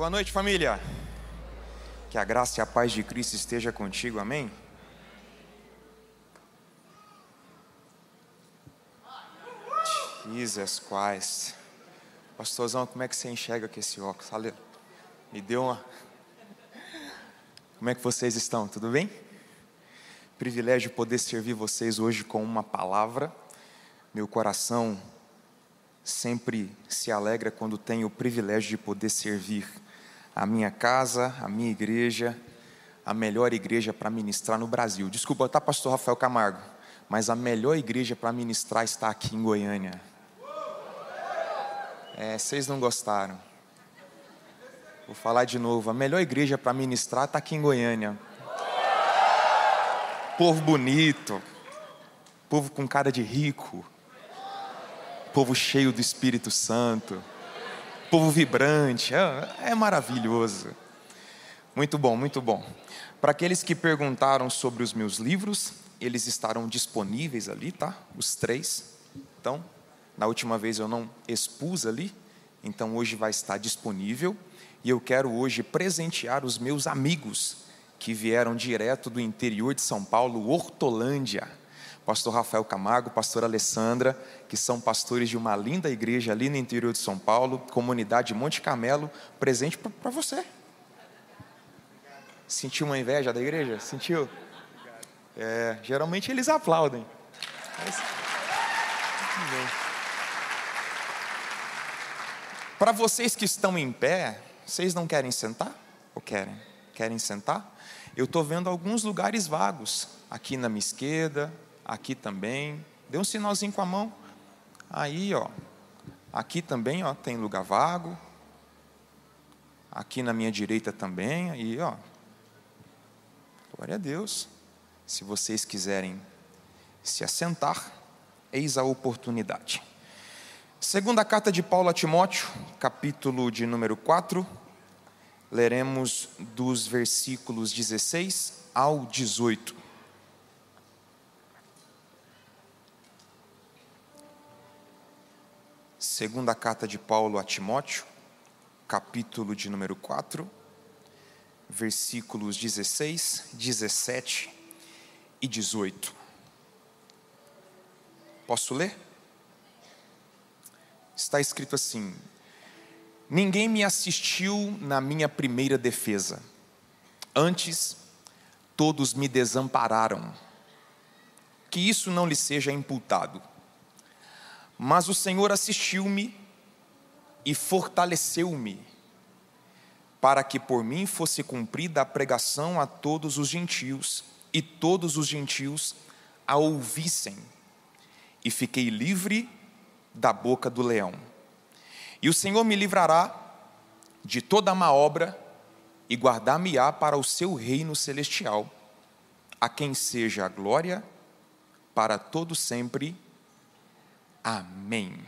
Boa noite, família. Que a graça e a paz de Cristo esteja contigo, amém? Jesus Christ. Pastorzão, como é que você enxerga com esse óculos? Me deu uma. Como é que vocês estão? Tudo bem? Privilégio poder servir vocês hoje com uma palavra. Meu coração sempre se alegra quando tenho o privilégio de poder servir a minha casa, a minha igreja, a melhor igreja para ministrar no Brasil. Desculpa, tá, pastor Rafael Camargo, mas a melhor igreja para ministrar está aqui em Goiânia. É, vocês não gostaram. Vou falar de novo. A melhor igreja para ministrar está aqui em Goiânia. Povo bonito, povo com cara de rico, povo cheio do Espírito Santo, povo vibrante, é, é maravilhoso. Muito bom, muito bom. Para aqueles que perguntaram sobre os meus livros, eles estarão disponíveis ali, tá? Os três. Então, na última vez eu não expus ali, então hoje vai estar disponível. E eu quero hoje presentear os meus amigos que vieram direto do interior de São Paulo, Hortolândia. Pastor Rafael Camargo, pastor Alessandra, que são pastores de uma linda igreja ali no interior de São Paulo, comunidade Monte Carmelo, presente para você. Sentiu uma inveja da igreja? Sentiu? É, geralmente eles aplaudem. Para vocês que estão em pé, vocês não querem sentar? Ou querem? Querem sentar? Eu estou vendo alguns lugares vagos, aqui na minha esquerda, aqui também. Dê um sinalzinho com a mão. Aí, ó. Aqui também, ó, tem lugar vago. Aqui na minha direita também, aí, ó. Glória a Deus. Se vocês quiserem se assentar, eis a oportunidade. Segunda carta de Paulo a Timóteo, capítulo de número 4, leremos dos versículos 16 ao 18. Segunda carta de Paulo a Timóteo, capítulo de número 4, versículos 16, 17 e 18. Posso ler? está escrito assim: Ninguém me assistiu na minha primeira defesa, antes todos me desampararam. Que isso não lhe seja imputado. Mas o Senhor assistiu-me e fortaleceu-me, para que por mim fosse cumprida a pregação a todos os gentios, e todos os gentios a ouvissem. E fiquei livre da boca do leão. E o Senhor me livrará de toda má obra e guardar-me-á para o seu reino celestial, a quem seja a glória para todo sempre. Amém.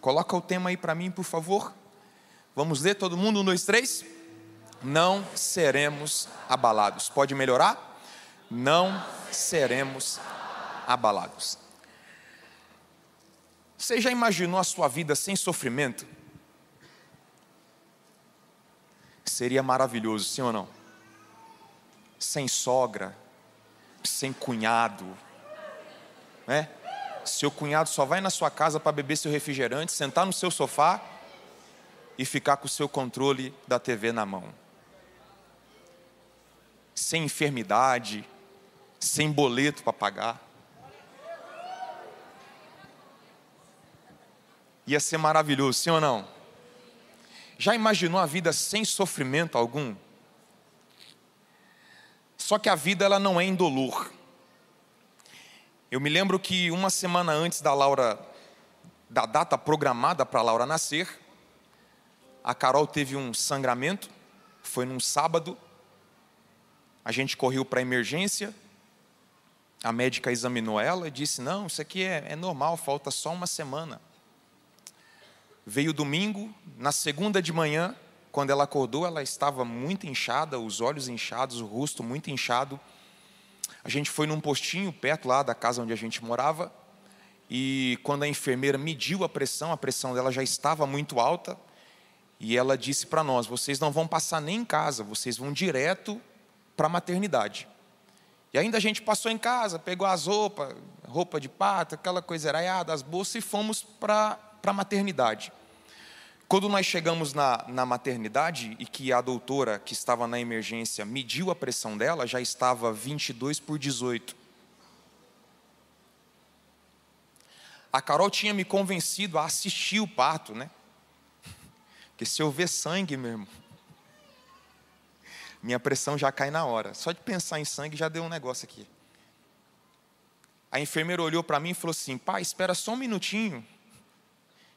Coloca o tema aí para mim, por favor. Vamos ler todo mundo, um, dois, três. Não seremos abalados. Pode melhorar? Não seremos abalados. Você já imaginou a sua vida sem sofrimento? Seria maravilhoso, sim ou não? Sem sogra, sem cunhado, né? Seu cunhado só vai na sua casa para beber seu refrigerante, sentar no seu sofá e ficar com o seu controle da TV na mão. Sem enfermidade, sem boleto para pagar. Ia ser maravilhoso, sim ou não? Já imaginou a vida sem sofrimento algum? Só que a vida ela não é indolor. Eu me lembro que uma semana antes da Laura, da data programada para a Laura nascer, a Carol teve um sangramento, foi num sábado, a gente correu para a emergência, a médica examinou ela e disse: Não, isso aqui é, é normal, falta só uma semana. Veio domingo, na segunda de manhã, quando ela acordou, ela estava muito inchada, os olhos inchados, o rosto muito inchado. A gente foi num postinho perto lá da casa onde a gente morava, e quando a enfermeira mediu a pressão, a pressão dela já estava muito alta, E ela disse para nós: vocês não vão passar nem em casa, vocês vão direto para a maternidade. E ainda a gente passou em casa, pegou as roupas, roupa de pata, aquela coisa eraiada, as bolsas e fomos para a maternidade. Quando nós chegamos na, na maternidade e que a doutora que estava na emergência mediu a pressão dela, já estava 22 por 18. A Carol tinha me convencido a assistir o parto, né? Porque se eu ver sangue mesmo, minha pressão já cai na hora. Só de pensar em sangue já deu um negócio aqui. A enfermeira olhou para mim e falou assim: pai, espera só um minutinho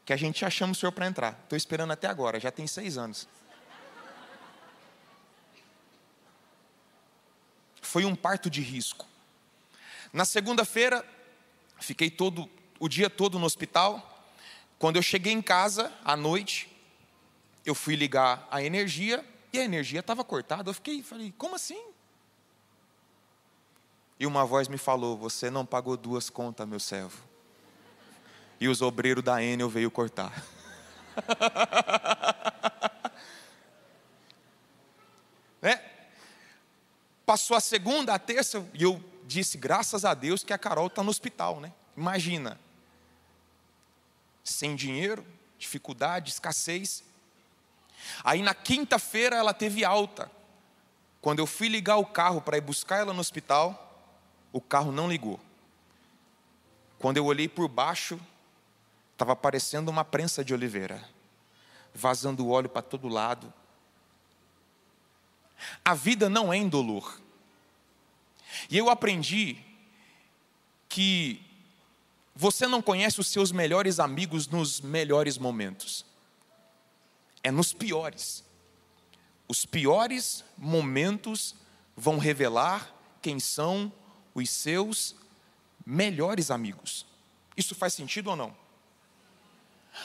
que a gente já chama o senhor para entrar. Estou esperando até agora, já tem seis anos. Foi um parto de risco. Na segunda-feira, fiquei todo o dia todo no hospital. Quando eu cheguei em casa à noite, eu fui ligar a energia e a energia estava cortada. Eu fiquei, falei, como assim? E uma voz me falou: Você não pagou duas contas, meu servo e os obreiros da Enel veio cortar. né? Passou a segunda, a terça, e eu disse, graças a Deus, que a Carol está no hospital, né? Imagina. Sem dinheiro, dificuldade, escassez. Aí na quinta-feira ela teve alta. Quando eu fui ligar o carro para ir buscar ela no hospital, o carro não ligou. Quando eu olhei por baixo, Estava parecendo uma prensa de oliveira, vazando óleo para todo lado. A vida não é indolor. E eu aprendi que você não conhece os seus melhores amigos nos melhores momentos. É nos piores. Os piores momentos vão revelar quem são os seus melhores amigos. Isso faz sentido ou não?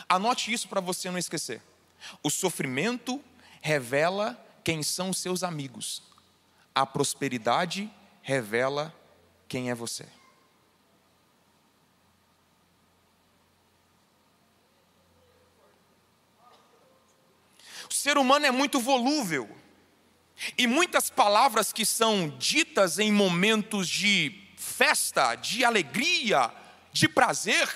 Anote isso para você não esquecer. O sofrimento revela quem são os seus amigos. A prosperidade revela quem é você. O ser humano é muito volúvel. E muitas palavras que são ditas em momentos de festa, de alegria, de prazer,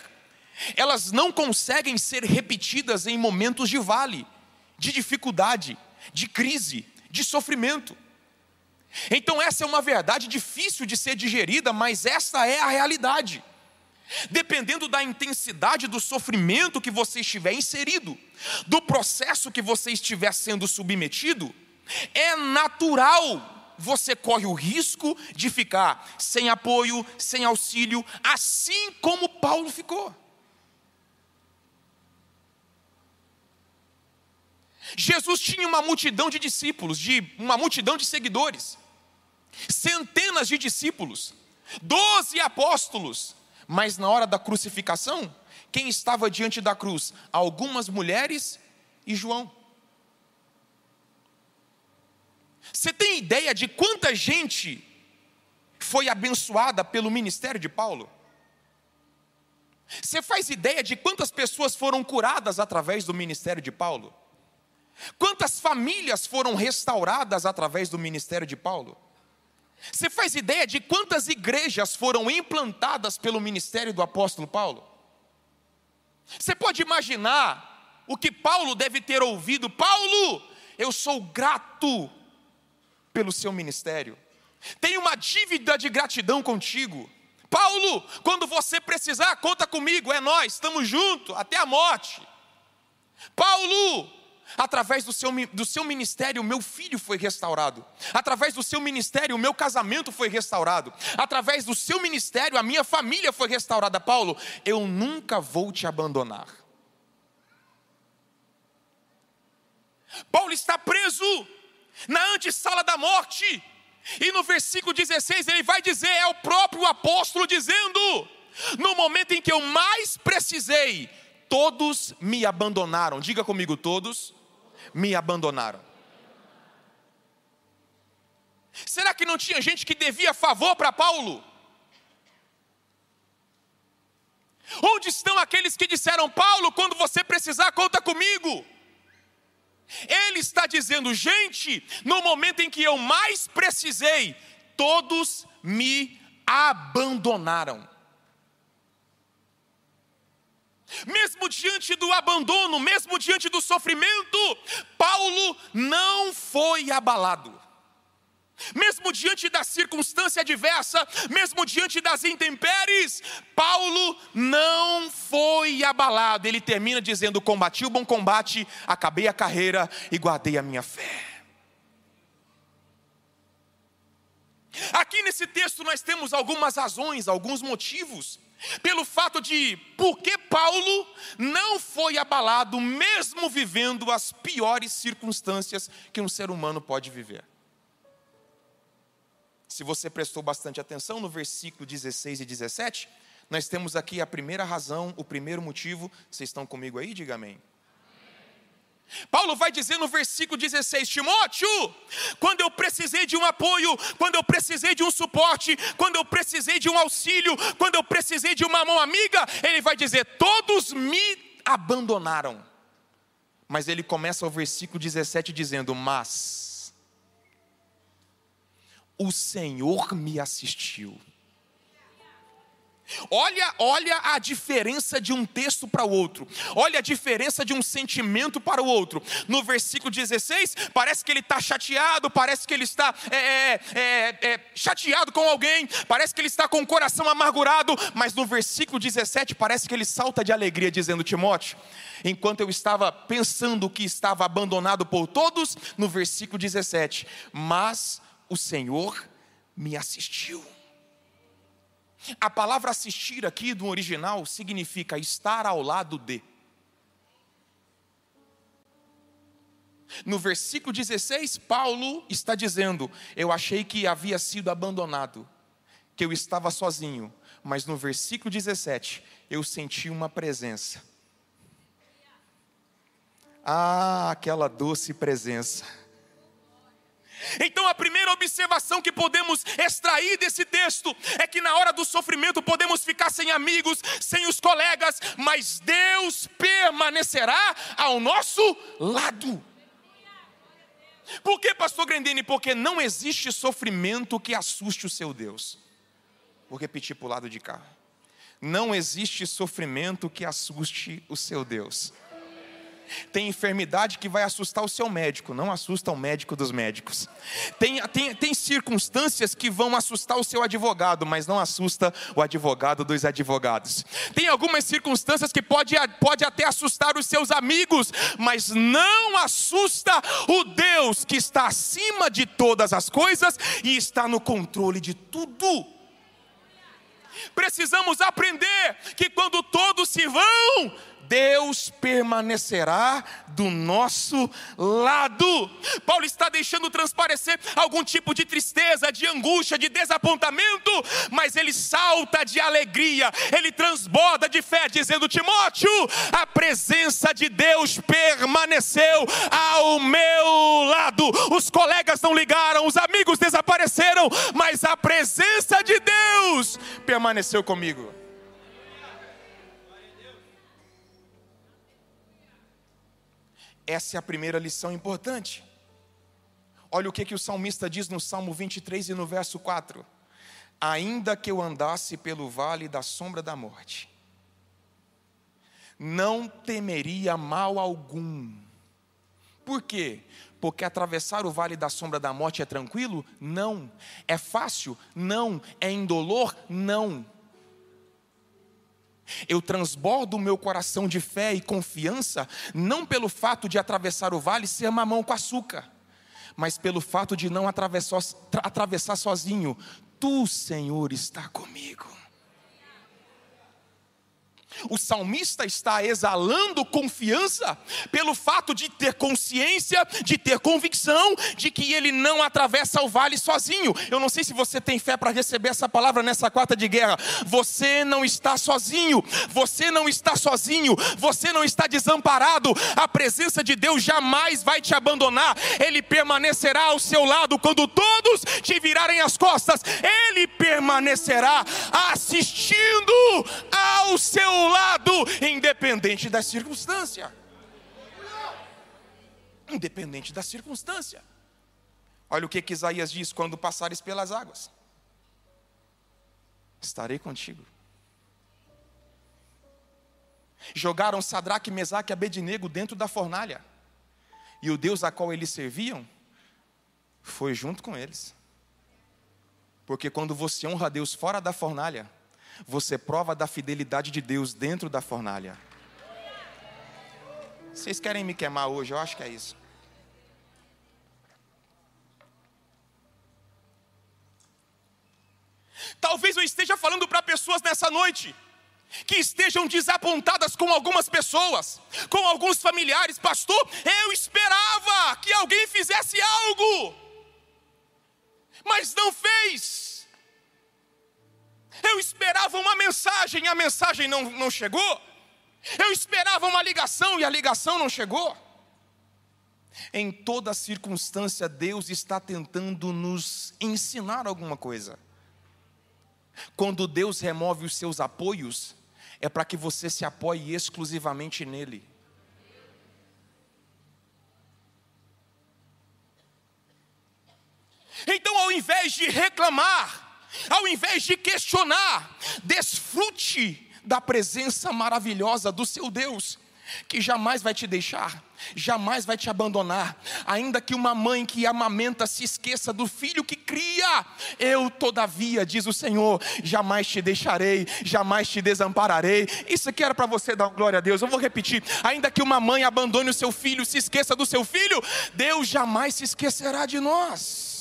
elas não conseguem ser repetidas em momentos de vale, de dificuldade, de crise, de sofrimento. Então, essa é uma verdade difícil de ser digerida, mas essa é a realidade. Dependendo da intensidade do sofrimento que você estiver inserido, do processo que você estiver sendo submetido, é natural você corre o risco de ficar sem apoio, sem auxílio, assim como Paulo ficou. Jesus tinha uma multidão de discípulos, de uma multidão de seguidores, centenas de discípulos, doze apóstolos, mas na hora da crucificação, quem estava diante da cruz? Algumas mulheres e João. Você tem ideia de quanta gente foi abençoada pelo ministério de Paulo? Você faz ideia de quantas pessoas foram curadas através do ministério de Paulo? Quantas famílias foram restauradas através do ministério de Paulo? Você faz ideia de quantas igrejas foram implantadas pelo ministério do apóstolo Paulo? Você pode imaginar o que Paulo deve ter ouvido? Paulo, eu sou grato pelo seu ministério. Tenho uma dívida de gratidão contigo. Paulo, quando você precisar, conta comigo, é nós, estamos juntos até a morte. Paulo, Através do seu, do seu ministério, o meu filho foi restaurado. Através do seu ministério, o meu casamento foi restaurado. Através do seu ministério, a minha família foi restaurada. Paulo, eu nunca vou te abandonar. Paulo está preso na antessala da morte. E no versículo 16 ele vai dizer: é o próprio apóstolo dizendo: no momento em que eu mais precisei, todos me abandonaram. Diga comigo, todos me abandonaram. Será que não tinha gente que devia favor para Paulo? Onde estão aqueles que disseram, Paulo, quando você precisar, conta comigo? está dizendo, gente, no momento em que eu mais precisei, todos me abandonaram. Mesmo diante do abandono, mesmo diante do sofrimento, Paulo não foi abalado. Mesmo diante da circunstância adversa, mesmo diante das intempéries, Paulo não foi abalado. Ele termina dizendo: Combati o bom combate, acabei a carreira e guardei a minha fé. Aqui nesse texto nós temos algumas razões, alguns motivos, pelo fato de por que Paulo não foi abalado, mesmo vivendo as piores circunstâncias que um ser humano pode viver. Se você prestou bastante atenção no versículo 16 e 17, nós temos aqui a primeira razão, o primeiro motivo. Vocês estão comigo aí? Diga amém. Paulo vai dizer no versículo 16: Timóteo, quando eu precisei de um apoio, quando eu precisei de um suporte, quando eu precisei de um auxílio, quando eu precisei de uma mão amiga, ele vai dizer: todos me abandonaram. Mas ele começa o versículo 17 dizendo: Mas o Senhor me assistiu. Olha, olha a diferença de um texto para o outro. Olha a diferença de um sentimento para o outro. No versículo 16, parece que ele está chateado, parece que ele está é, é, é, é, chateado com alguém, parece que ele está com o coração amargurado, mas no versículo 17 parece que ele salta de alegria, dizendo: Timóteo, enquanto eu estava pensando que estava abandonado por todos, no versículo 17, mas o Senhor me assistiu. A palavra assistir aqui do original significa estar ao lado de. No versículo 16, Paulo está dizendo: Eu achei que havia sido abandonado, que eu estava sozinho, mas no versículo 17, eu senti uma presença. Ah, aquela doce presença então, a primeira observação que podemos extrair desse texto é que na hora do sofrimento podemos ficar sem amigos, sem os colegas, mas Deus permanecerá ao nosso lado. Por que, pastor Grandini? Porque não existe sofrimento que assuste o seu Deus. Vou repetir para o lado de cá. Não existe sofrimento que assuste o seu Deus. Tem enfermidade que vai assustar o seu médico, não assusta o médico dos médicos. Tem, tem, tem circunstâncias que vão assustar o seu advogado, mas não assusta o advogado dos advogados. Tem algumas circunstâncias que pode, pode até assustar os seus amigos, mas não assusta o Deus que está acima de todas as coisas e está no controle de tudo. Precisamos aprender que quando todos se vão, Deus permanecerá do nosso lado. Paulo está deixando transparecer algum tipo de tristeza, de angústia, de desapontamento, mas ele salta de alegria, ele transborda de fé, dizendo: Timóteo, a presença de Deus permaneceu ao meu lado. Os colegas não ligaram, os amigos desapareceram, mas a presença de Deus permaneceu comigo. Essa é a primeira lição importante. Olha o que, que o salmista diz no Salmo 23 e no verso 4: Ainda que eu andasse pelo vale da sombra da morte, não temeria mal algum. Por quê? Porque atravessar o vale da sombra da morte é tranquilo? Não. É fácil? Não. É indolor? Não. Eu transbordo o meu coração de fé e confiança, não pelo fato de atravessar o vale ser mamão com açúcar, mas pelo fato de não atravessar, atravessar sozinho. Tu, Senhor, está comigo. O salmista está exalando confiança pelo fato de ter consciência, de ter convicção de que ele não atravessa o vale sozinho. Eu não sei se você tem fé para receber essa palavra nessa quarta de guerra. Você não está sozinho, você não está sozinho, você não está desamparado. A presença de Deus jamais vai te abandonar, ele permanecerá ao seu lado quando todos te virarem as costas, ele permanecerá assistindo ao seu lado, independente da circunstância. independente da circunstância. Olha o que, que Isaías diz: quando passares pelas águas, estarei contigo. Jogaram Sadraque, Mesaque e Abednego dentro da fornalha, e o Deus a qual eles serviam foi junto com eles. Porque quando você honra Deus fora da fornalha, você prova da fidelidade de Deus dentro da fornalha. Vocês querem me queimar hoje? Eu acho que é isso. Talvez eu esteja falando para pessoas nessa noite que estejam desapontadas com algumas pessoas, com alguns familiares. Pastor, eu esperava que alguém fizesse algo, mas não fez. Eu esperava uma mensagem, a mensagem não, não chegou. Eu esperava uma ligação e a ligação não chegou. Em toda circunstância, Deus está tentando nos ensinar alguma coisa. Quando Deus remove os seus apoios, é para que você se apoie exclusivamente nele. Então, ao invés de reclamar, ao invés de questionar, desfrute da presença maravilhosa do seu Deus que jamais vai te deixar, jamais vai te abandonar, ainda que uma mãe que amamenta se esqueça do filho que cria, eu, todavia, diz o Senhor, jamais te deixarei, jamais te desampararei. Isso aqui era para você dar glória a Deus, eu vou repetir: ainda que uma mãe abandone o seu filho, se esqueça do seu filho, Deus jamais se esquecerá de nós.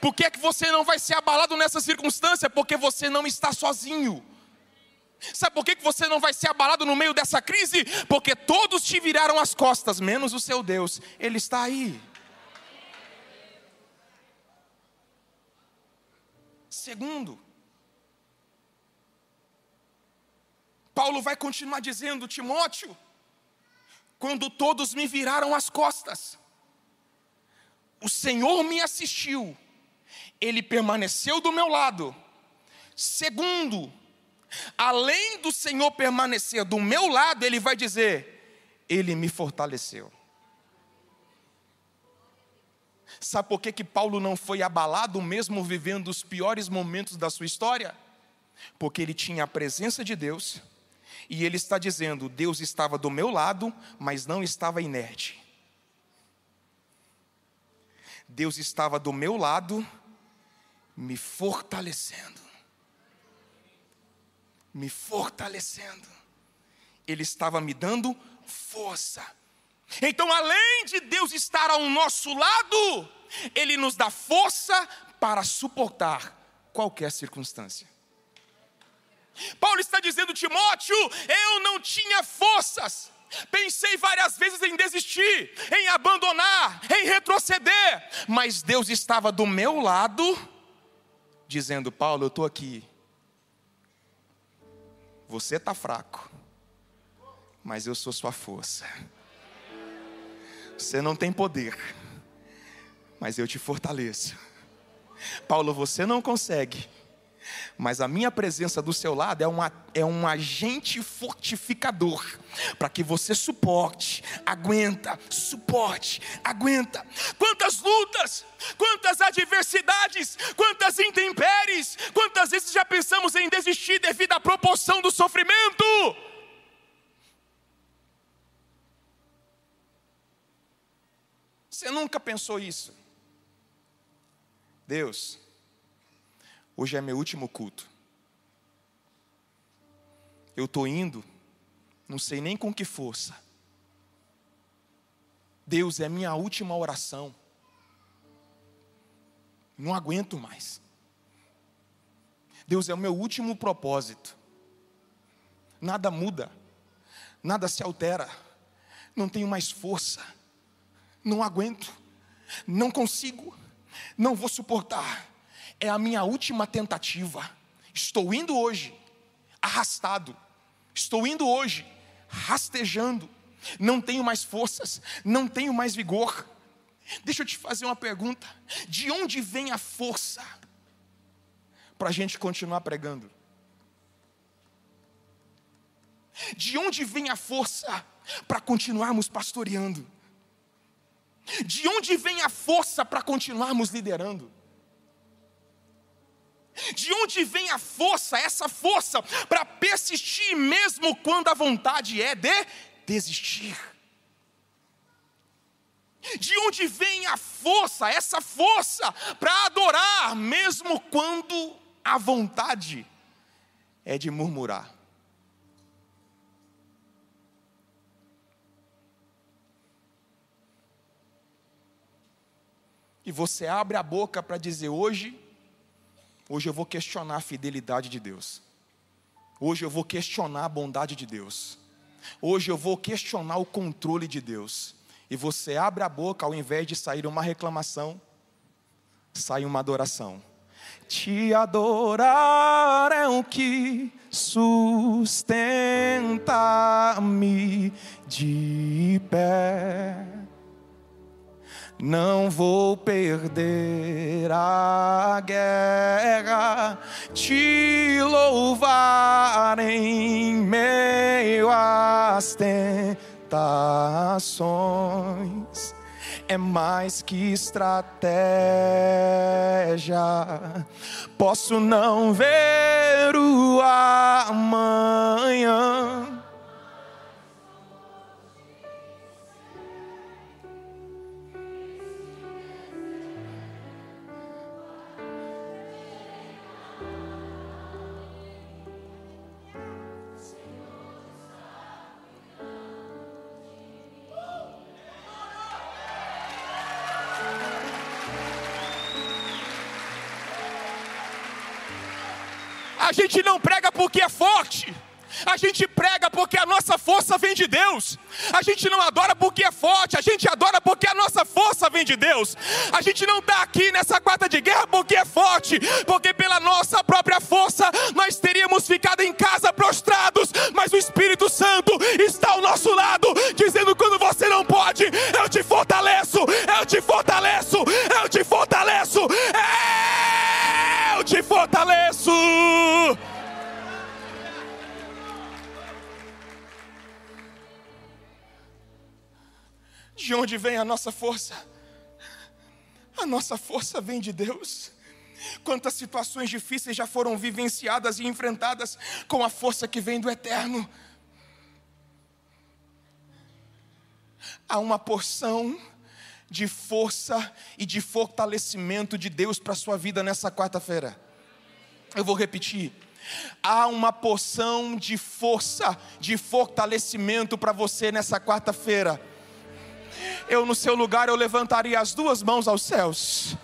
Por que é que você não vai ser abalado nessa circunstância? Porque você não está sozinho. Sabe por que você não vai ser abalado no meio dessa crise? Porque todos te viraram as costas, menos o seu Deus, Ele está aí. Segundo, Paulo vai continuar dizendo, Timóteo, quando todos me viraram as costas, o Senhor me assistiu, Ele permaneceu do meu lado. Segundo, além do Senhor permanecer do meu lado, Ele vai dizer: Ele me fortaleceu. Sabe por que, que Paulo não foi abalado, mesmo vivendo os piores momentos da sua história? Porque ele tinha a presença de Deus, e ele está dizendo: Deus estava do meu lado, mas não estava inerte. Deus estava do meu lado, me fortalecendo me fortalecendo, Ele estava me dando força. Então, além de Deus estar ao nosso lado, Ele nos dá força para suportar qualquer circunstância. Paulo está dizendo, Timóteo, eu não tinha forças, pensei várias vezes em desistir, em abandonar, em retroceder, mas Deus estava do meu lado, dizendo: Paulo, eu estou aqui, você está fraco, mas eu sou sua força. Você não tem poder, mas eu te fortaleço. Paulo, você não consegue, mas a minha presença do seu lado é, uma, é um agente fortificador para que você suporte, aguenta, suporte, aguenta. Quantas lutas, quantas adversidades, quantas intempéries, quantas vezes já pensamos em desistir devido à proporção do sofrimento? Você nunca pensou isso? Deus, Hoje é meu último culto. Eu estou indo, não sei nem com que força. Deus é minha última oração. Não aguento mais. Deus é o meu último propósito. Nada muda, nada se altera. Não tenho mais força. Não aguento. Não consigo. Não vou suportar é a minha última tentativa. Estou indo hoje arrastado, estou indo hoje rastejando, não tenho mais forças, não tenho mais vigor. Deixa eu te fazer uma pergunta: de onde vem a força para a gente continuar pregando? De onde vem a força para continuarmos pastoreando? De onde vem a força para continuarmos liderando? De onde vem a força, essa força, para persistir mesmo quando a vontade é de desistir? De onde vem a força, essa força, para adorar mesmo quando a vontade é de murmurar? E você abre a boca para dizer: hoje Hoje eu vou questionar a fidelidade de Deus. Hoje eu vou questionar a bondade de Deus. Hoje eu vou questionar o controle de Deus. E você abre a boca, ao invés de sair uma reclamação, sai uma adoração. Te adorar é o que sustenta-me de pé não vou perder a guerra, te louvar em meio às tentações. É mais que estratégia. Posso não ver o amanhã gente não prega porque é forte. A gente prega porque a nossa força vem de Deus. A gente não adora porque é forte, a gente adora porque a nossa força vem de Deus. A gente não está aqui nessa quarta de guerra porque é forte, porque pela nossa própria força nós teríamos ficado em casa prostrados, mas o Espírito Santo está ao nosso lado, dizendo: quando você não pode, eu te fortaleço, eu te fortaleço, eu te fortaleço. É! Te fortaleço. De onde vem a nossa força? A nossa força vem de Deus. Quantas situações difíceis já foram vivenciadas e enfrentadas com a força que vem do eterno. Há uma porção de força e de fortalecimento de Deus para a sua vida nessa quarta-feira. Eu vou repetir. Há uma porção de força, de fortalecimento para você nessa quarta-feira. Eu, no seu lugar, eu levantaria as duas mãos aos céus,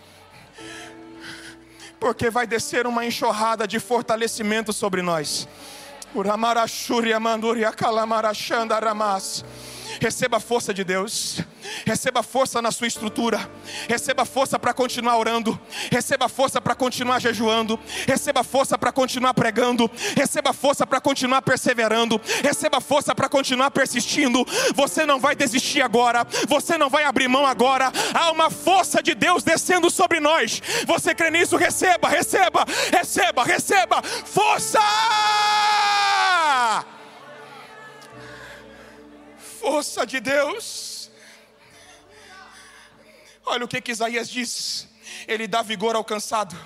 porque vai descer uma enxurrada de fortalecimento sobre nós. Uramarachuri manduria kalamarachanda ramas. Receba a força de Deus. Receba força na sua estrutura. Receba força para continuar orando. Receba força para continuar jejuando. Receba força para continuar pregando. Receba força para continuar perseverando. Receba força para continuar persistindo. Você não vai desistir agora. Você não vai abrir mão agora. Há uma força de Deus descendo sobre nós. Você crê nisso? Receba, receba, receba, receba. Força! Força de Deus. Olha o que, que Isaías diz: Ele dá vigor ao cansado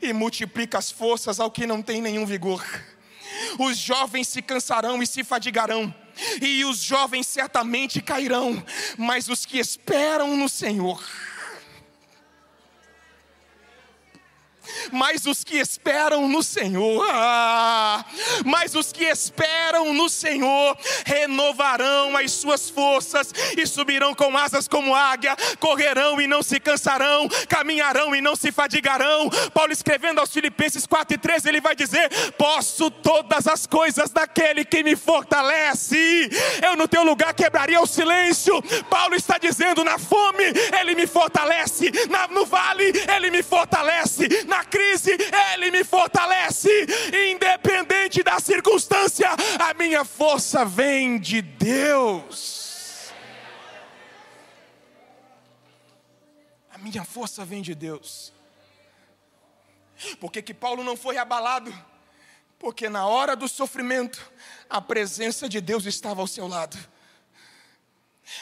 e multiplica as forças ao que não tem nenhum vigor. Os jovens se cansarão e se fadigarão, e os jovens certamente cairão, mas os que esperam no Senhor mas os que esperam no Senhor, ah, mas os que esperam no Senhor renovarão as suas forças e subirão com asas como águia, correrão e não se cansarão, caminharão e não se fadigarão. Paulo escrevendo aos Filipenses 4 e 13, ele vai dizer: Posso todas as coisas daquele que me fortalece. Eu no teu lugar quebraria o silêncio. Paulo está dizendo: na fome ele me fortalece, no vale ele me fortalece, na crise, Ele me fortalece, independente da circunstância, a minha força vem de Deus. A minha força vem de Deus. Por que, que Paulo não foi abalado? Porque na hora do sofrimento, a presença de Deus estava ao seu lado.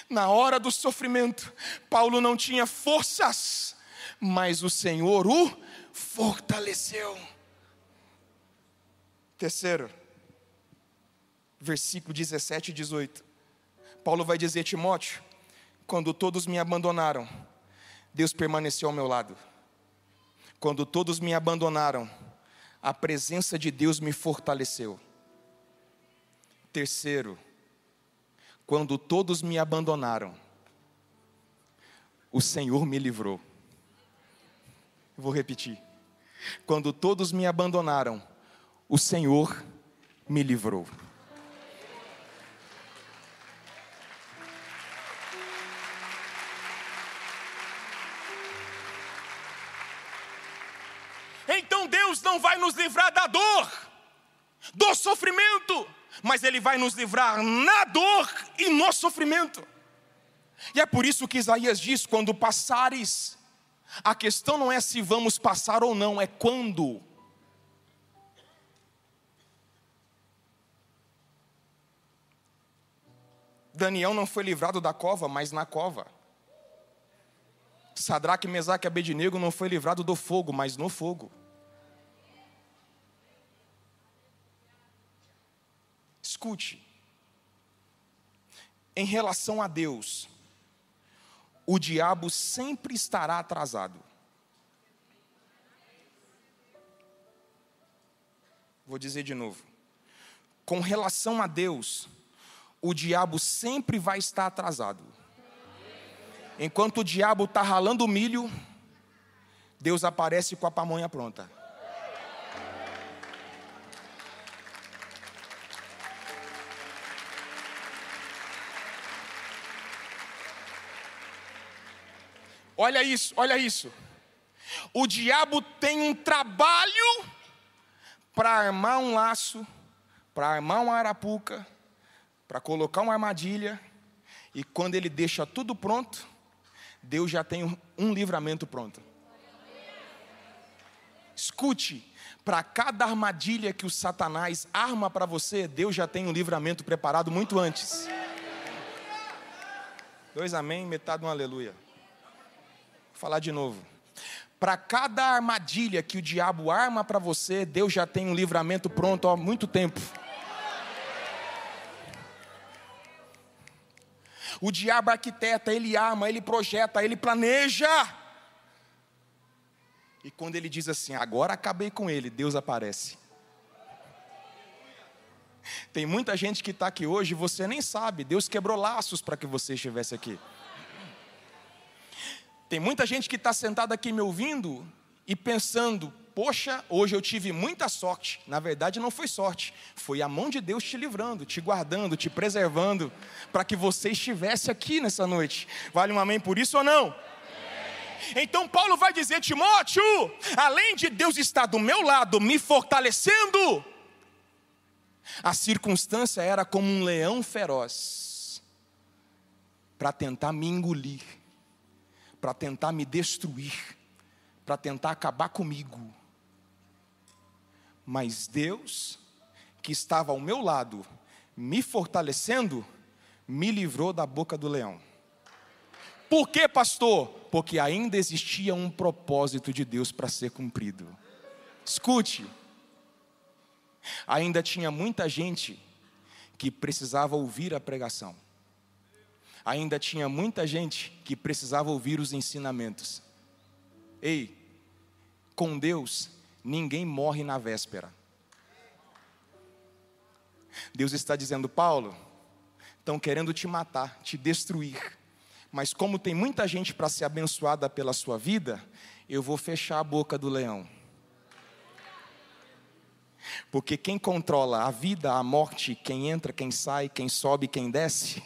Na hora do sofrimento, Paulo não tinha forças, mas o Senhor o fortaleceu. Terceiro, versículo 17 e 18. Paulo vai dizer: Timóteo, quando todos me abandonaram, Deus permaneceu ao meu lado. Quando todos me abandonaram, a presença de Deus me fortaleceu. Terceiro, quando todos me abandonaram, o Senhor me livrou. Vou repetir. Quando todos me abandonaram, o Senhor me livrou. Então Deus não vai nos livrar da dor, do sofrimento, mas Ele vai nos livrar na dor e no sofrimento. E é por isso que Isaías diz: quando passares, a questão não é se vamos passar ou não, é quando. Daniel não foi livrado da cova, mas na cova. Sadraque, Mesaque e Abednego não foi livrado do fogo, mas no fogo. Escute. Em relação a Deus, o diabo sempre estará atrasado. Vou dizer de novo. Com relação a Deus, o diabo sempre vai estar atrasado. Enquanto o diabo está ralando milho, Deus aparece com a pamonha pronta. Olha isso, olha isso. O diabo tem um trabalho para armar um laço, para armar uma arapuca, para colocar uma armadilha, e quando ele deixa tudo pronto, Deus já tem um livramento pronto. Escute, para cada armadilha que o Satanás arma para você, Deus já tem um livramento preparado muito antes. Dois amém, metade um aleluia. Falar de novo. Para cada armadilha que o diabo arma para você, Deus já tem um livramento pronto há muito tempo. O diabo arquiteta, ele arma, ele projeta, ele planeja. E quando ele diz assim, agora acabei com ele, Deus aparece. Tem muita gente que está aqui hoje, você nem sabe, Deus quebrou laços para que você estivesse aqui. Tem muita gente que está sentada aqui me ouvindo e pensando, poxa, hoje eu tive muita sorte. Na verdade, não foi sorte, foi a mão de Deus te livrando, te guardando, te preservando, para que você estivesse aqui nessa noite. Vale um amém por isso ou não? Então Paulo vai dizer, Timóteo, além de Deus estar do meu lado, me fortalecendo, a circunstância era como um leão feroz para tentar me engolir, para tentar me destruir, para tentar acabar comigo. Mas Deus, que estava ao meu lado, me fortalecendo, me livrou da boca do leão. Por que, pastor? Porque ainda existia um propósito de Deus para ser cumprido. Escute, ainda tinha muita gente que precisava ouvir a pregação. Ainda tinha muita gente que precisava ouvir os ensinamentos. Ei, com Deus ninguém morre na véspera. Deus está dizendo, Paulo, estão querendo te matar, te destruir. Mas como tem muita gente para ser abençoada pela sua vida, eu vou fechar a boca do leão. Porque quem controla a vida, a morte, quem entra, quem sai, quem sobe, quem desce,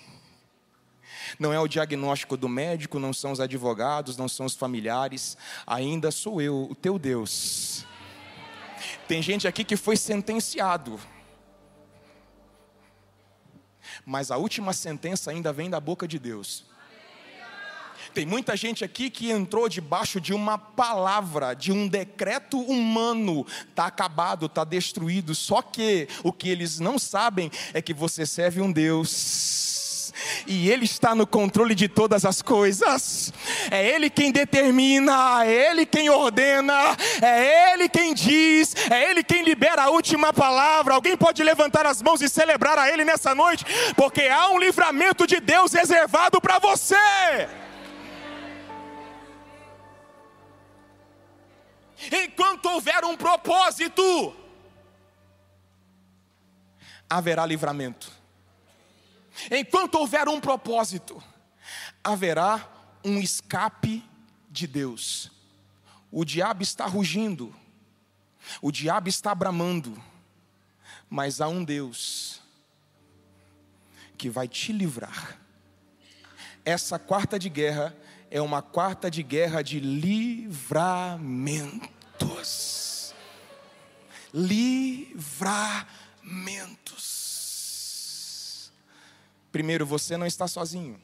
não é o diagnóstico do médico, não são os advogados, não são os familiares, ainda sou eu, o teu Deus. Tem gente aqui que foi sentenciado, mas a última sentença ainda vem da boca de Deus. Tem muita gente aqui que entrou debaixo de uma palavra, de um decreto humano, está acabado, está destruído. Só que o que eles não sabem é que você serve um Deus e Ele está no controle de todas as coisas. É Ele quem determina, é Ele quem ordena, é Ele quem diz, é Ele quem libera a última palavra. Alguém pode levantar as mãos e celebrar a Ele nessa noite, porque há um livramento de Deus reservado para você. Enquanto houver um propósito, haverá livramento. Enquanto houver um propósito, haverá um escape de Deus. O diabo está rugindo, o diabo está bramando, mas há um Deus que vai te livrar. Essa quarta de guerra é uma quarta de guerra de livramentos. Livramentos. Primeiro, você não está sozinho.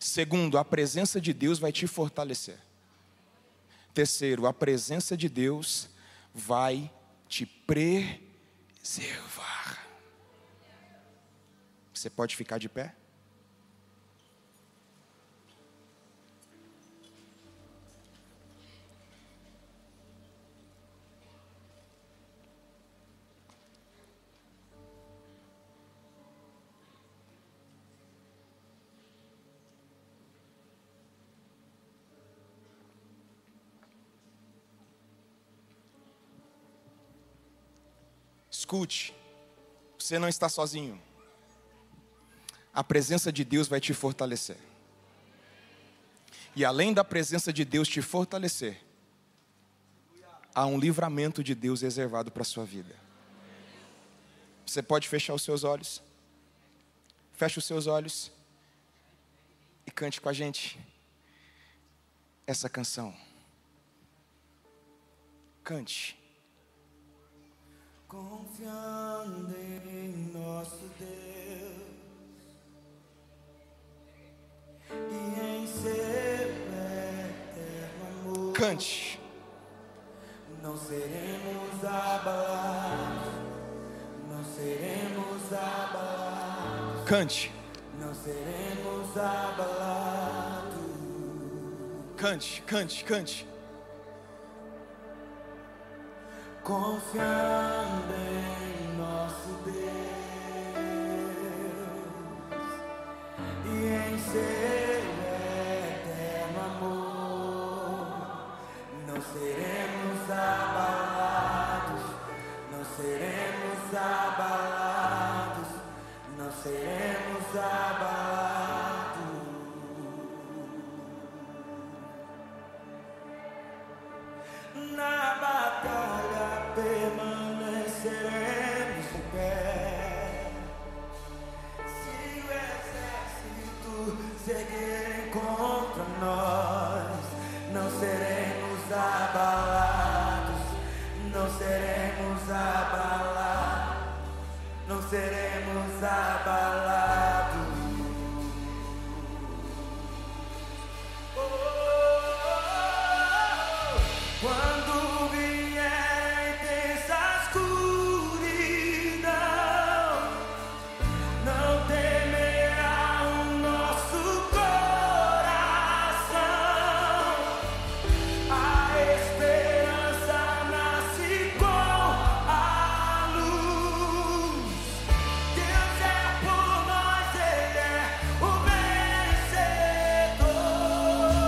Segundo, a presença de Deus vai te fortalecer. Terceiro, a presença de Deus vai te preservar. Você pode ficar de pé? Escute, você não está sozinho. A presença de Deus vai te fortalecer. E além da presença de Deus te fortalecer, há um livramento de Deus reservado para a sua vida. Você pode fechar os seus olhos. Feche os seus olhos e cante com a gente essa canção. Cante confiando em nosso Deus e em seu eterno amor. Cante. Não seremos abalados, não seremos abalados. Cante. Não seremos abalados. Cante, cante, cante. Confiando em nosso Deus e em seu eterno amor, não seremos abalados, não seremos abalados, não seremos abalados. Seremos abalados.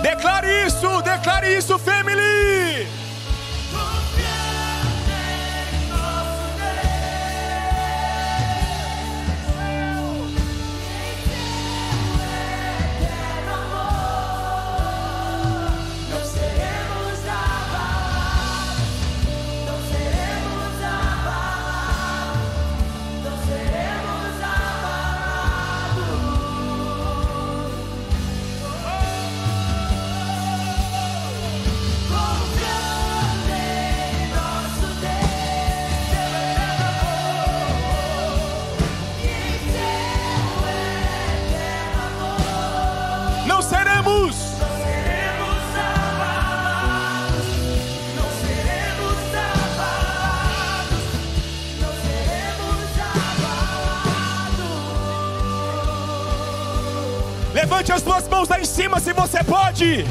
Declare isso, declare isso, family. Levante as duas mãos lá em cima se você pode.